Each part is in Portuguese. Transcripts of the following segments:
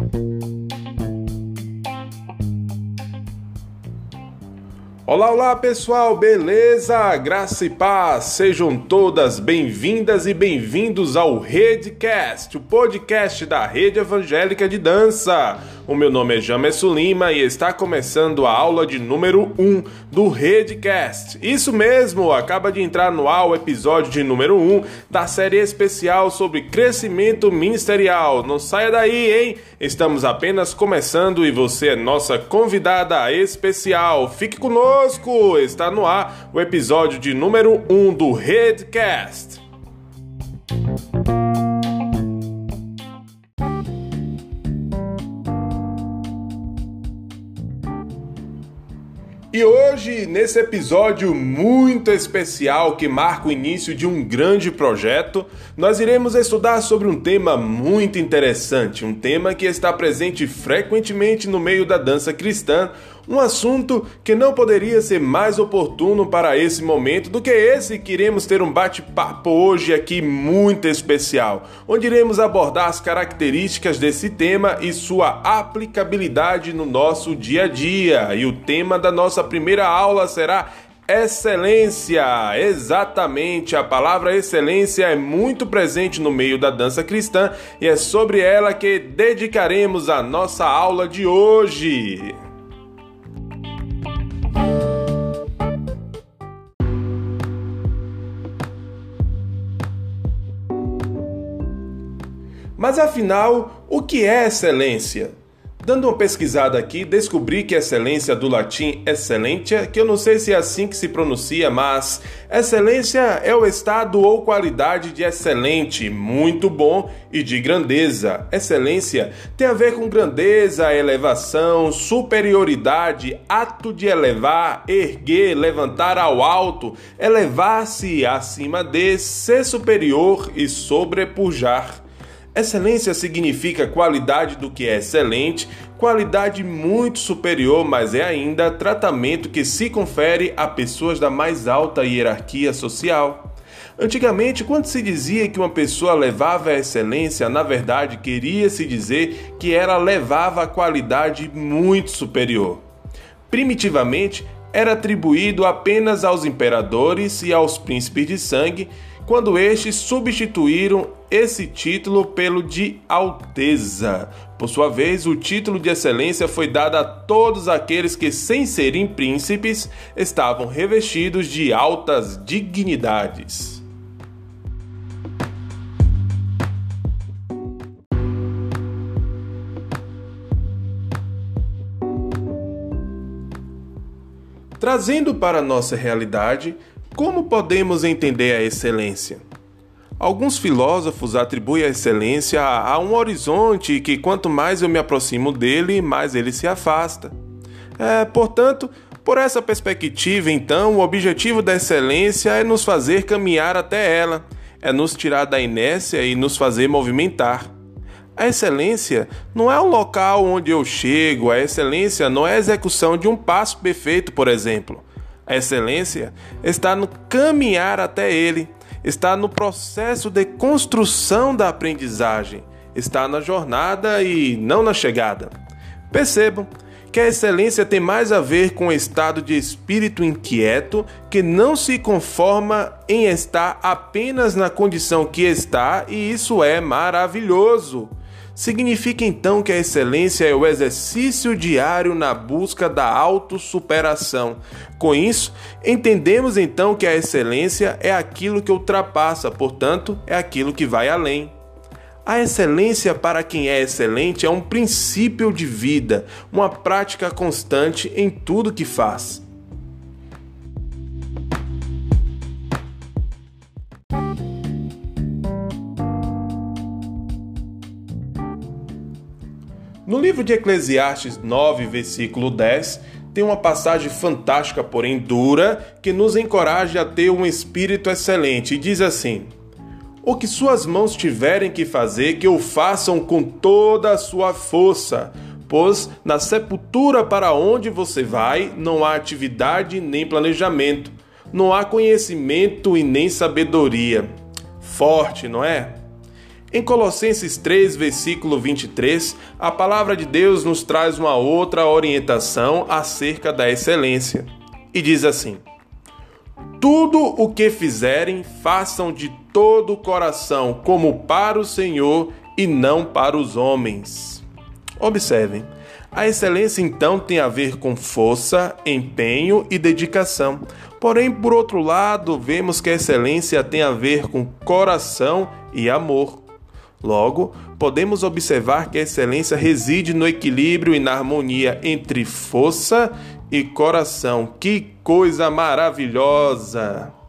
Bye. Olá, olá pessoal, beleza? Graça e paz, sejam todas bem-vindas e bem-vindos ao Redcast, o podcast da Rede Evangélica de Dança. O meu nome é Jamerson Lima e está começando a aula de número 1 do Redcast. Isso mesmo, acaba de entrar no ar o episódio de número 1 da série especial sobre crescimento ministerial. Não saia daí, hein? Estamos apenas começando e você é nossa convidada especial. Fique conosco! Está no ar o episódio de número 1 do Redcast. E hoje, nesse episódio muito especial que marca o início de um grande projeto, nós iremos estudar sobre um tema muito interessante, um tema que está presente frequentemente no meio da dança cristã, um assunto que não poderia ser mais oportuno para esse momento do que esse que iremos ter um bate-papo hoje aqui muito especial, onde iremos abordar as características desse tema e sua aplicabilidade no nosso dia a dia. E o tema da nossa primeira aula será Excelência, exatamente. A palavra excelência é muito presente no meio da dança cristã e é sobre ela que dedicaremos a nossa aula de hoje. Mas afinal, o que é excelência? Dando uma pesquisada aqui, descobri que excelência do latim excelência, que eu não sei se é assim que se pronuncia, mas excelência é o estado ou qualidade de excelente, muito bom e de grandeza. Excelência tem a ver com grandeza, elevação, superioridade, ato de elevar, erguer, levantar ao alto, elevar-se acima de, ser superior e sobrepujar. Excelência significa qualidade do que é excelente, qualidade muito superior, mas é ainda tratamento que se confere a pessoas da mais alta hierarquia social. Antigamente, quando se dizia que uma pessoa levava a excelência, na verdade queria se dizer que ela levava a qualidade muito superior. Primitivamente, era atribuído apenas aos imperadores e aos príncipes de sangue, quando estes substituíram esse título pelo de Alteza. Por sua vez, o título de excelência foi dado a todos aqueles que, sem serem príncipes, estavam revestidos de altas dignidades. Trazendo para a nossa realidade, como podemos entender a excelência? Alguns filósofos atribuem a excelência a um horizonte que, quanto mais eu me aproximo dele, mais ele se afasta. É, portanto, por essa perspectiva, então, o objetivo da excelência é nos fazer caminhar até ela, é nos tirar da inércia e nos fazer movimentar. A excelência não é o local onde eu chego, a excelência não é a execução de um passo perfeito, por exemplo. A excelência está no caminhar até ele está no processo de construção da aprendizagem, está na jornada e não na chegada. Percebam que a excelência tem mais a ver com o estado de espírito inquieto que não se conforma em estar apenas na condição que está, e isso é maravilhoso. Significa então que a excelência é o exercício diário na busca da autossuperação. Com isso, entendemos então que a excelência é aquilo que ultrapassa, portanto, é aquilo que vai além. A excelência para quem é excelente é um princípio de vida, uma prática constante em tudo que faz. No livro de Eclesiastes 9, versículo 10, tem uma passagem fantástica, porém dura, que nos encoraja a ter um espírito excelente e diz assim: O que suas mãos tiverem que fazer, que o façam com toda a sua força, pois na sepultura para onde você vai não há atividade nem planejamento, não há conhecimento e nem sabedoria. Forte, não é? Em Colossenses 3, versículo 23, a palavra de Deus nos traz uma outra orientação acerca da excelência. E diz assim: Tudo o que fizerem, façam de todo o coração, como para o Senhor e não para os homens. Observem, a excelência então tem a ver com força, empenho e dedicação. Porém, por outro lado, vemos que a excelência tem a ver com coração e amor. Logo, podemos observar que a excelência reside no equilíbrio e na harmonia entre força e coração. Que coisa maravilhosa!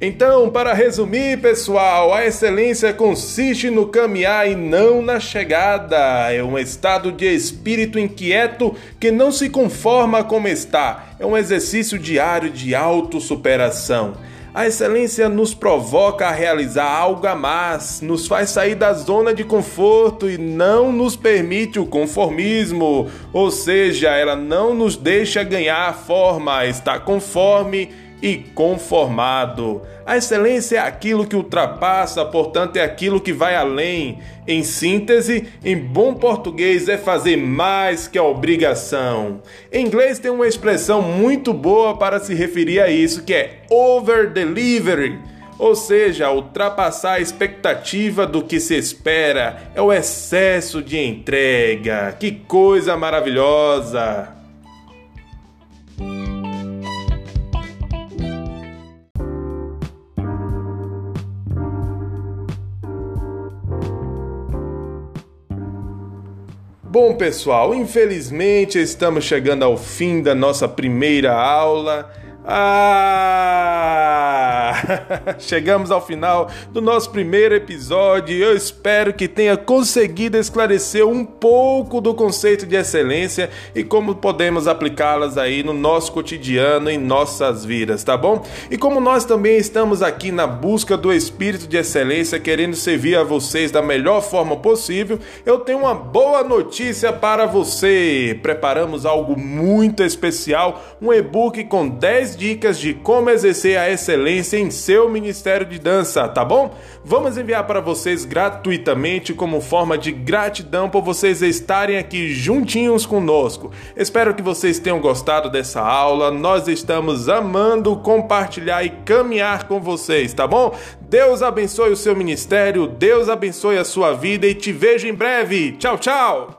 Então, para resumir, pessoal, a excelência consiste no caminhar e não na chegada. É um estado de espírito inquieto que não se conforma como está. É um exercício diário de autossuperação. A excelência nos provoca a realizar algo a mais, nos faz sair da zona de conforto e não nos permite o conformismo, ou seja, ela não nos deixa ganhar forma, está conforme e conformado. A excelência é aquilo que ultrapassa, portanto, é aquilo que vai além. Em síntese, em bom português, é fazer mais que a obrigação. Em inglês tem uma expressão muito boa para se referir a isso, que é over delivery. Ou seja, ultrapassar a expectativa do que se espera é o excesso de entrega. Que coisa maravilhosa! Bom, pessoal, infelizmente estamos chegando ao fim da nossa primeira aula. Ah! Chegamos ao final do nosso primeiro episódio eu espero que tenha conseguido esclarecer um pouco do conceito de excelência e como podemos aplicá-las aí no nosso cotidiano, em nossas vidas, tá bom? E como nós também estamos aqui na busca do espírito de excelência, querendo servir a vocês da melhor forma possível, eu tenho uma boa notícia para você. Preparamos algo muito especial, um e-book com 10 dicas de como exercer a excelência em seu ministério de dança, tá bom? Vamos enviar para vocês gratuitamente como forma de gratidão por vocês estarem aqui juntinhos conosco. Espero que vocês tenham gostado dessa aula. Nós estamos amando compartilhar e caminhar com vocês, tá bom? Deus abençoe o seu ministério, Deus abençoe a sua vida e te vejo em breve. Tchau, tchau.